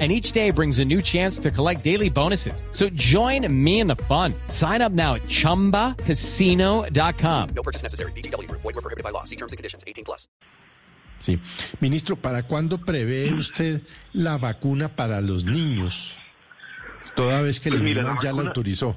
and each day brings a new chance to collect daily bonuses. So join me in the fun. Sign up now at ChumbaCasino.com. No purchase necessary. BGW. Void were prohibited by law. See terms and conditions. 18 plus. Sí. Ministro, ¿para cuándo prevé usted la vacuna para los niños? Toda vez que el Pues mira, ya la autorizó.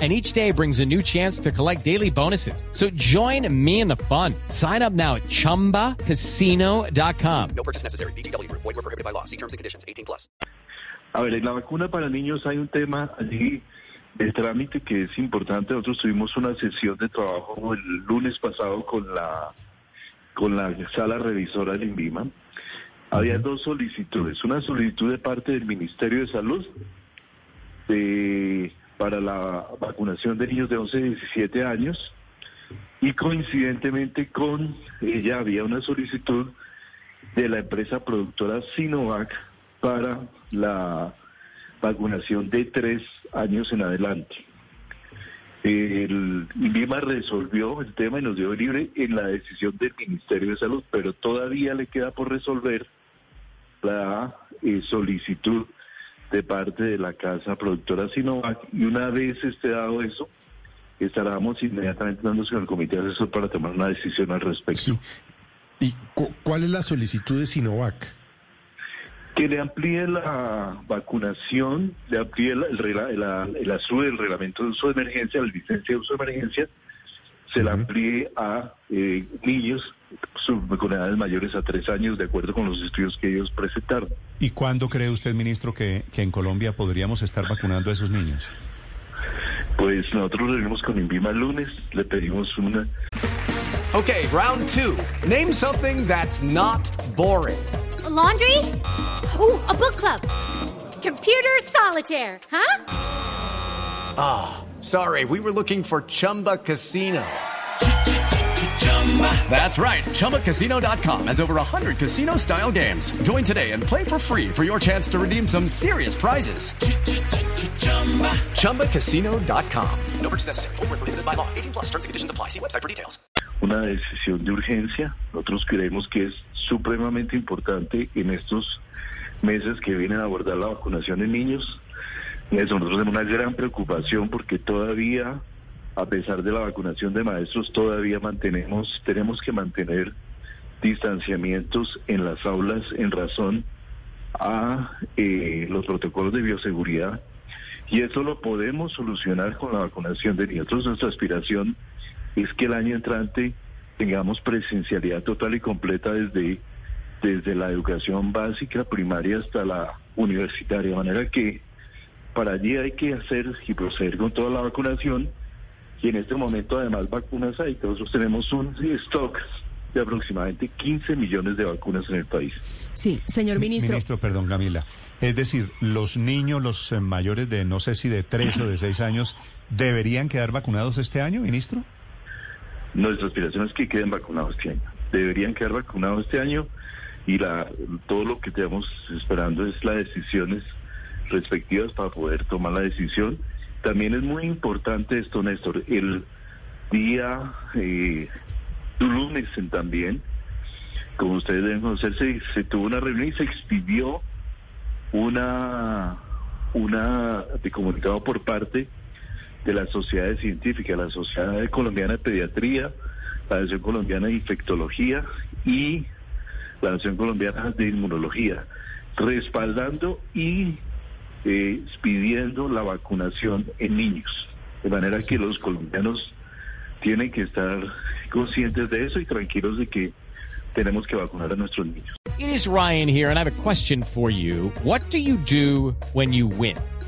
and each day brings a new chance to collect daily bonuses. So join me in the fun. Sign up now at ChumbaCasino.com. No purchase necessary. BGW. Void were prohibited by law. See terms and conditions. 18 plus. A ver, en la vacuna para niños hay un tema allí de trámite que es importante. Nosotros tuvimos una sesión de trabajo el lunes pasado con la con la sala revisora del INVIMA. Había dos solicitudes. Una solicitud de parte del Ministerio de Salud de- para la vacunación de niños de 11 a 17 años y coincidentemente con ella había una solicitud de la empresa productora Sinovac para la vacunación de tres años en adelante. El INVIMA resolvió el tema y nos dio libre en la decisión del Ministerio de Salud, pero todavía le queda por resolver la eh, solicitud de parte de la casa productora Sinovac y una vez esté dado eso, estaremos inmediatamente dándose con el comité asesor para tomar una decisión al respecto. Sí. ¿Y cu- cuál es la solicitud de Sinovac? que le amplíe la vacunación, le amplíe la- el, el asu del reglamento de uso de emergencia, la licencia de uso de emergencia, se la amplíe a eh, niños con edades mayores a tres años, de acuerdo con los estudios que ellos presentaron. ¿Y cuándo cree usted, ministro, que, que en Colombia podríamos estar vacunando a esos niños? Pues nosotros nos reunimos con INVIMA el lunes, le pedimos una... Okay, round two. Name something that's not boring. A laundry? Ooh, a book club. Computer solitaire, huh? Sorry, we were looking for Chumba Casino. That's right. ChumbaCasino.com has over 100 casino style games. Join today and play for free for your chance to redeem some serious prizes. ChumbaCasino.com. No purchase necessary. Were prohibited by law. 18 plus. Terms and conditions apply. See website for details. una decisión de urgencia. Nosotros creemos que es supremamente importante en estos meses que vienen a abordar la vacunación en niños. Eso, nosotros tenemos una gran preocupación porque todavía, a pesar de la vacunación de maestros, todavía mantenemos, tenemos que mantener distanciamientos en las aulas en razón a eh, los protocolos de bioseguridad y eso lo podemos solucionar con la vacunación de niños. Nuestra aspiración es que el año entrante tengamos presencialidad total y completa desde, desde la educación básica, primaria hasta la universitaria, de manera que para allí hay que hacer y proceder con toda la vacunación y en este momento además vacunas hay, nosotros tenemos un stock de aproximadamente 15 millones de vacunas en el país. Sí, señor ministro. Ministro, perdón, Camila. Es decir, los niños, los eh, mayores de no sé si de tres o de seis años, ¿deberían quedar vacunados este año, ministro? Nuestra aspiración es que queden vacunados este año. Deberían quedar vacunados este año y la, todo lo que estamos esperando es las decisiones respectivas para poder tomar la decisión. También es muy importante esto, Néstor. El día eh, lunes también, como ustedes deben conocer, se, se tuvo una reunión y se expidió una, una de comunicado por parte de las sociedades científicas, la Sociedad Colombiana de Pediatría, la Asociación Colombiana de Infectología y la Asociación Colombiana de Inmunología, respaldando y eh, pidiendo la vacunación en niños. De manera que los colombianos tienen que estar conscientes de eso y tranquilos de que tenemos que vacunar a nuestros niños. It is Ryan here, and I have a question for you. What do you do when you win?